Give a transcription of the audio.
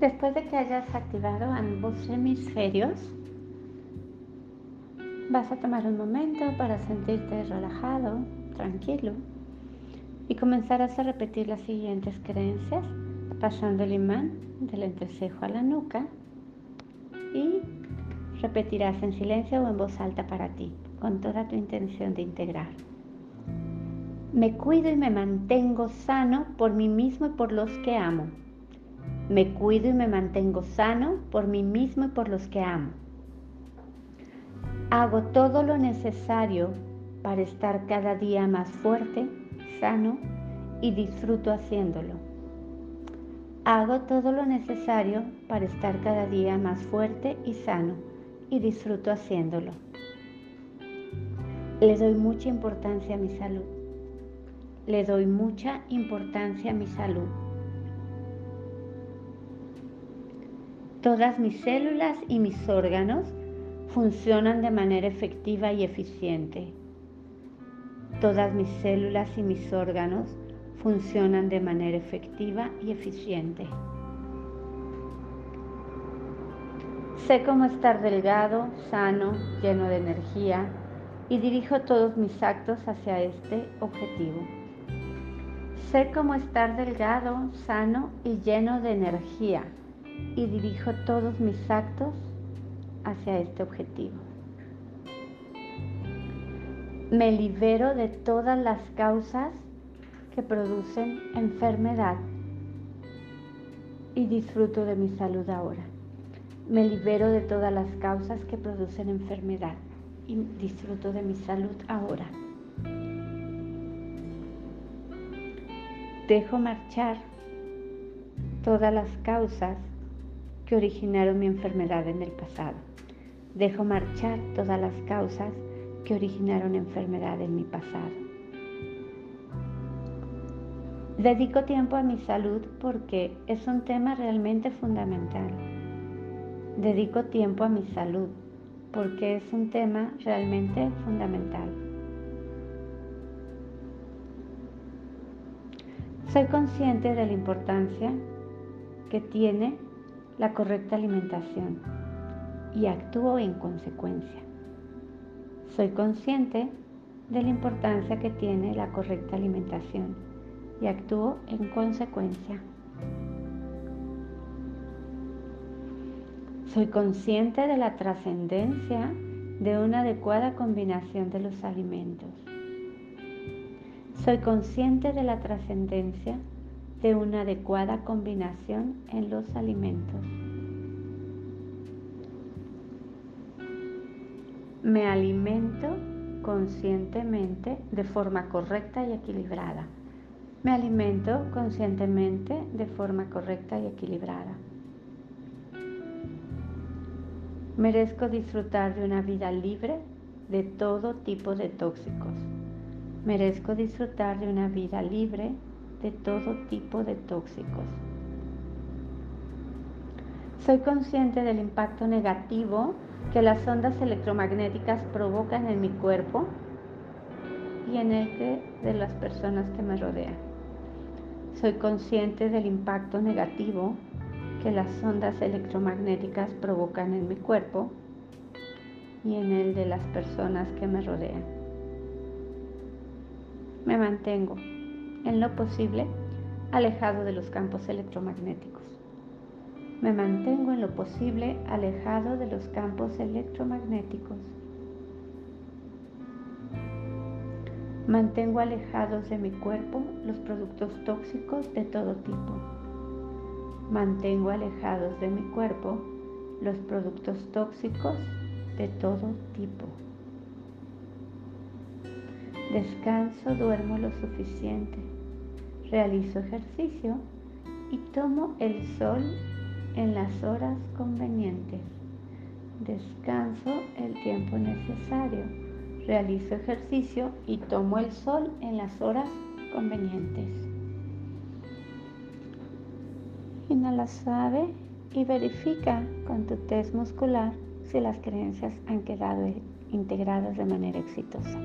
Después de que hayas activado ambos hemisferios, vas a tomar un momento para sentirte relajado, tranquilo y comenzarás a repetir las siguientes creencias, pasando el imán del entrecejo a la nuca y repetirás en silencio o en voz alta para ti, con toda tu intención de integrar. Me cuido y me mantengo sano por mí mismo y por los que amo. Me cuido y me mantengo sano por mí mismo y por los que amo. Hago todo lo necesario para estar cada día más fuerte, sano y disfruto haciéndolo. Hago todo lo necesario para estar cada día más fuerte y sano y disfruto haciéndolo. Le doy mucha importancia a mi salud. Le doy mucha importancia a mi salud. Todas mis células y mis órganos funcionan de manera efectiva y eficiente. Todas mis células y mis órganos funcionan de manera efectiva y eficiente. Sé cómo estar delgado, sano, lleno de energía y dirijo todos mis actos hacia este objetivo. Sé cómo estar delgado, sano y lleno de energía y dirijo todos mis actos hacia este objetivo. Me libero de todas las causas que producen enfermedad y disfruto de mi salud ahora. Me libero de todas las causas que producen enfermedad y disfruto de mi salud ahora. Dejo marchar todas las causas que originaron mi enfermedad en el pasado. Dejo marchar todas las causas que originaron enfermedad en mi pasado. Dedico tiempo a mi salud porque es un tema realmente fundamental. Dedico tiempo a mi salud porque es un tema realmente fundamental. Soy consciente de la importancia que tiene la correcta alimentación y actúo en consecuencia. Soy consciente de la importancia que tiene la correcta alimentación y actúo en consecuencia. Soy consciente de la trascendencia de una adecuada combinación de los alimentos. Soy consciente de la trascendencia de una adecuada combinación en los alimentos. Me alimento conscientemente de forma correcta y equilibrada. Me alimento conscientemente de forma correcta y equilibrada. Merezco disfrutar de una vida libre de todo tipo de tóxicos. Merezco disfrutar de una vida libre de todo tipo de tóxicos. Soy consciente del impacto negativo que las ondas electromagnéticas provocan en mi cuerpo y en el de las personas que me rodean. Soy consciente del impacto negativo que las ondas electromagnéticas provocan en mi cuerpo y en el de las personas que me rodean. Me mantengo en lo posible alejado de los campos electromagnéticos. Me mantengo en lo posible alejado de los campos electromagnéticos. Mantengo alejados de mi cuerpo los productos tóxicos de todo tipo. Mantengo alejados de mi cuerpo los productos tóxicos de todo tipo. Descanso, duermo lo suficiente, realizo ejercicio y tomo el sol en las horas convenientes. Descanso el tiempo necesario, realizo ejercicio y tomo el sol en las horas convenientes. Inhala suave y verifica con tu test muscular si las creencias han quedado integradas de manera exitosa.